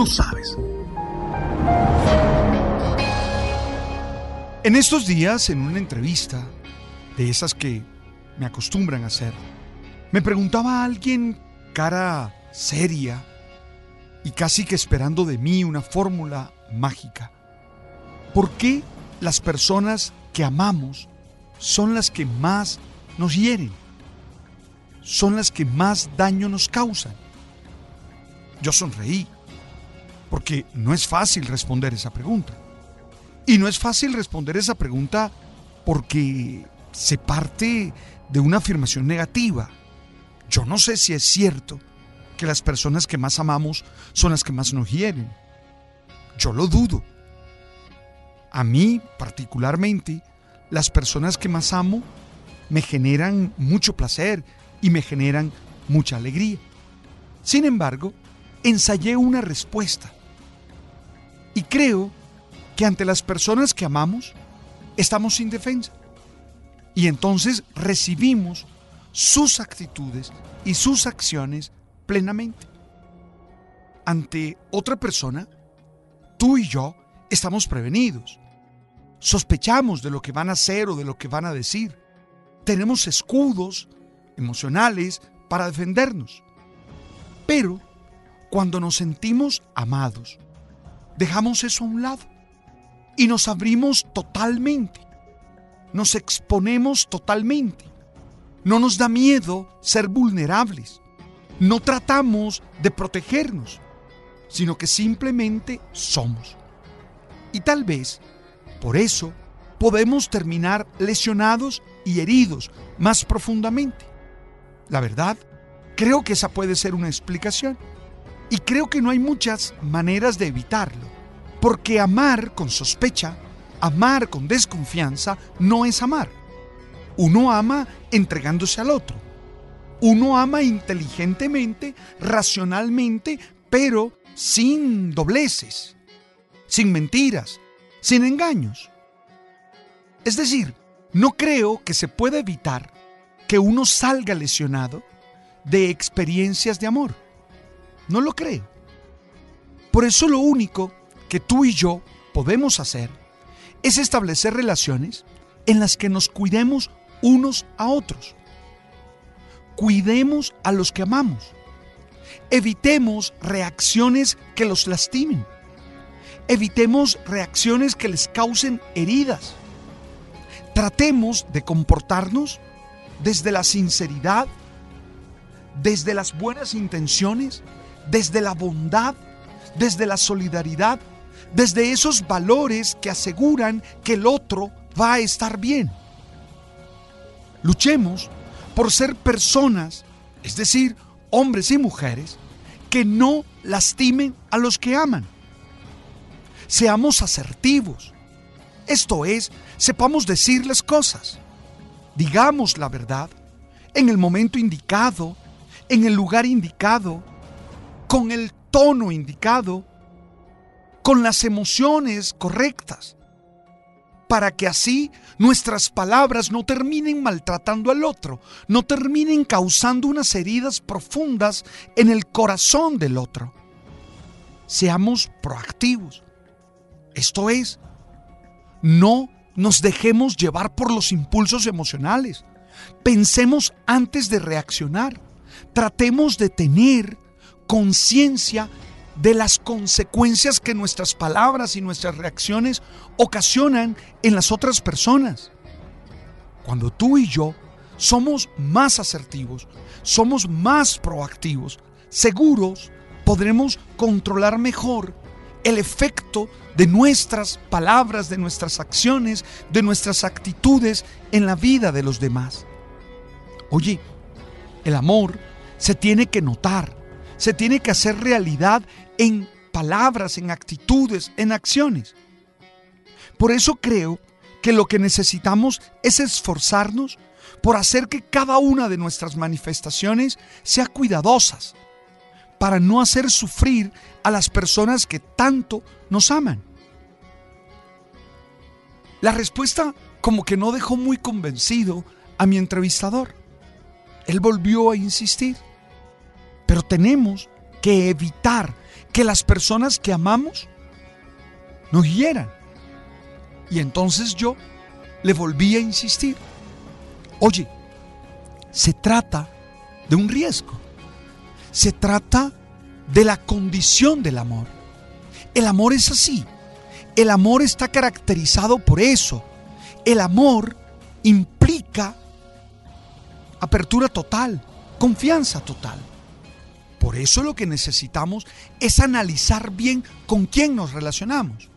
Tú sabes. En estos días, en una entrevista, de esas que me acostumbran a hacer, me preguntaba a alguien cara seria y casi que esperando de mí una fórmula mágica. ¿Por qué las personas que amamos son las que más nos hieren? Son las que más daño nos causan. Yo sonreí, porque no es fácil responder esa pregunta. Y no es fácil responder esa pregunta porque se parte de una afirmación negativa. Yo no sé si es cierto que las personas que más amamos son las que más nos hieren. Yo lo dudo. A mí, particularmente, las personas que más amo me generan mucho placer y me generan mucha alegría. Sin embargo, ensayé una respuesta. Y creo que ante las personas que amamos estamos sin defensa. Y entonces recibimos sus actitudes y sus acciones plenamente. Ante otra persona, tú y yo estamos prevenidos. Sospechamos de lo que van a hacer o de lo que van a decir. Tenemos escudos emocionales para defendernos. Pero cuando nos sentimos amados, dejamos eso a un lado y nos abrimos totalmente. Nos exponemos totalmente. No nos da miedo ser vulnerables. No tratamos de protegernos, sino que simplemente somos. Y tal vez, por eso, podemos terminar lesionados y heridos más profundamente. La verdad, creo que esa puede ser una explicación. Y creo que no hay muchas maneras de evitarlo porque amar con sospecha, amar con desconfianza, no es amar. Uno ama entregándose al otro. Uno ama inteligentemente, racionalmente, pero sin dobleces, sin mentiras, sin engaños. Es decir, no creo que se pueda evitar que uno salga lesionado de experiencias de amor. No lo creo. Por eso lo único que tú y yo podemos hacer es establecer relaciones en las que nos cuidemos unos a otros. Cuidemos a los que amamos. Evitemos reacciones que los lastimen. Evitemos reacciones que les causen heridas. Tratemos de comportarnos desde la sinceridad, desde las buenas intenciones, desde la bondad, desde la solidaridad desde esos valores que aseguran que el otro va a estar bien. Luchemos por ser personas, es decir, hombres y mujeres, que no lastimen a los que aman. Seamos asertivos. Esto es, sepamos decirles cosas. Digamos la verdad en el momento indicado, en el lugar indicado, con el tono indicado con las emociones correctas, para que así nuestras palabras no terminen maltratando al otro, no terminen causando unas heridas profundas en el corazón del otro. Seamos proactivos. Esto es, no nos dejemos llevar por los impulsos emocionales. Pensemos antes de reaccionar. Tratemos de tener conciencia de las consecuencias que nuestras palabras y nuestras reacciones ocasionan en las otras personas. Cuando tú y yo somos más asertivos, somos más proactivos, seguros, podremos controlar mejor el efecto de nuestras palabras, de nuestras acciones, de nuestras actitudes en la vida de los demás. Oye, el amor se tiene que notar, se tiene que hacer realidad en palabras, en actitudes, en acciones. Por eso creo que lo que necesitamos es esforzarnos por hacer que cada una de nuestras manifestaciones sea cuidadosas, para no hacer sufrir a las personas que tanto nos aman. La respuesta como que no dejó muy convencido a mi entrevistador. Él volvió a insistir. Pero tenemos que evitar que las personas que amamos nos hieran. Y entonces yo le volví a insistir. Oye, se trata de un riesgo. Se trata de la condición del amor. El amor es así. El amor está caracterizado por eso. El amor implica apertura total, confianza total. Por eso lo que necesitamos es analizar bien con quién nos relacionamos.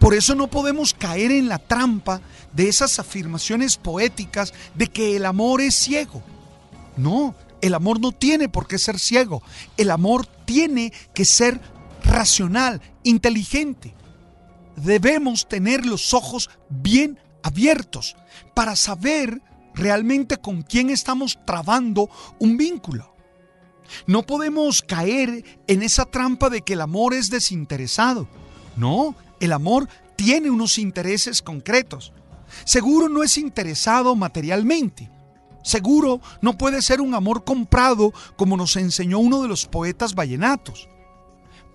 Por eso no podemos caer en la trampa de esas afirmaciones poéticas de que el amor es ciego. No, el amor no tiene por qué ser ciego. El amor tiene que ser racional, inteligente. Debemos tener los ojos bien abiertos para saber realmente con quién estamos trabando un vínculo. No podemos caer en esa trampa de que el amor es desinteresado. No, el amor tiene unos intereses concretos. Seguro no es interesado materialmente. Seguro no puede ser un amor comprado como nos enseñó uno de los poetas vallenatos.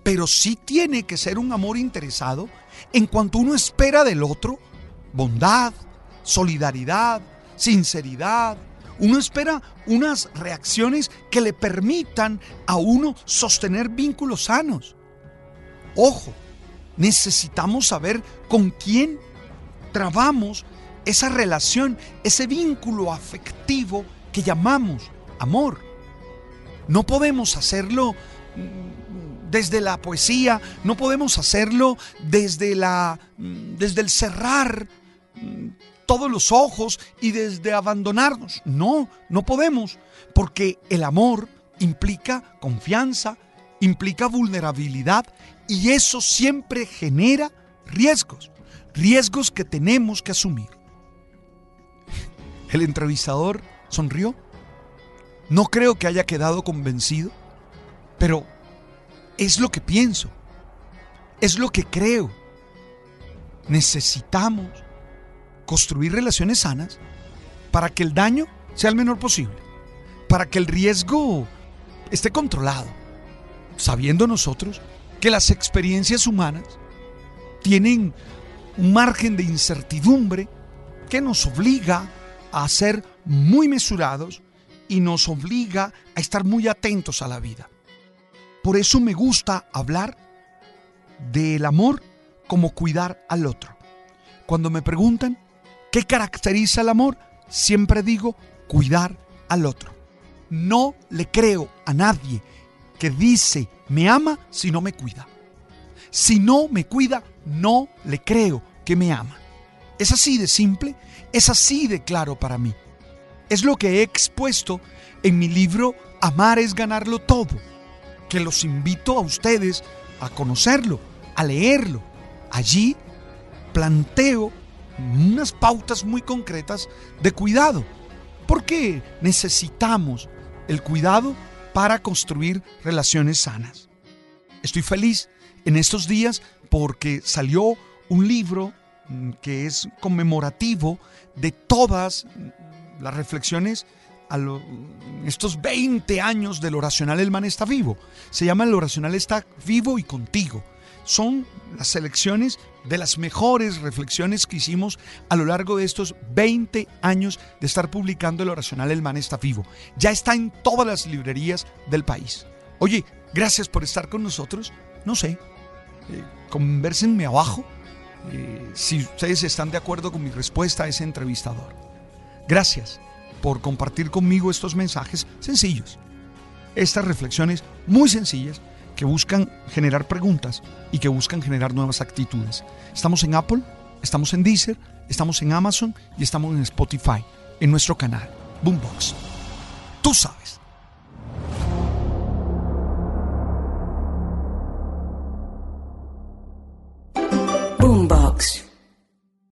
Pero sí tiene que ser un amor interesado en cuanto uno espera del otro bondad, solidaridad, sinceridad. Uno espera unas reacciones que le permitan a uno sostener vínculos sanos. Ojo, necesitamos saber con quién trabamos esa relación, ese vínculo afectivo que llamamos amor. No podemos hacerlo mm, desde la poesía, no podemos hacerlo desde la mm, desde el cerrar todos los ojos y desde abandonarnos. No, no podemos, porque el amor implica confianza, implica vulnerabilidad y eso siempre genera riesgos, riesgos que tenemos que asumir. El entrevistador sonrió. No creo que haya quedado convencido, pero es lo que pienso, es lo que creo. Necesitamos construir relaciones sanas para que el daño sea el menor posible, para que el riesgo esté controlado, sabiendo nosotros que las experiencias humanas tienen un margen de incertidumbre que nos obliga a ser muy mesurados y nos obliga a estar muy atentos a la vida. Por eso me gusta hablar del amor como cuidar al otro. Cuando me preguntan qué caracteriza el amor, siempre digo cuidar al otro. No le creo a nadie que dice me ama si no me cuida. Si no me cuida, no le creo que me ama. Es así de simple, es así de claro para mí. Es lo que he expuesto en mi libro Amar es ganarlo todo, que los invito a ustedes a conocerlo, a leerlo. Allí planteo unas pautas muy concretas de cuidado, porque necesitamos el cuidado para construir relaciones sanas. Estoy feliz en estos días porque salió un libro mm, que es conmemorativo de todas las reflexiones a estos 20 años del oracional El Man está vivo. Se llama El oracional está vivo y contigo. Son las selecciones de las mejores reflexiones que hicimos a lo largo de estos 20 años de estar publicando el oracional El Man está vivo. Ya está en todas las librerías del país. Oye, gracias por estar con nosotros. No sé, eh, conversenme abajo eh, si ustedes están de acuerdo con mi respuesta a ese entrevistador. Gracias por compartir conmigo estos mensajes sencillos. Estas reflexiones muy sencillas que buscan generar preguntas y que buscan generar nuevas actitudes. Estamos en Apple, estamos en Deezer, estamos en Amazon y estamos en Spotify, en nuestro canal, Boombox. Tú sabes.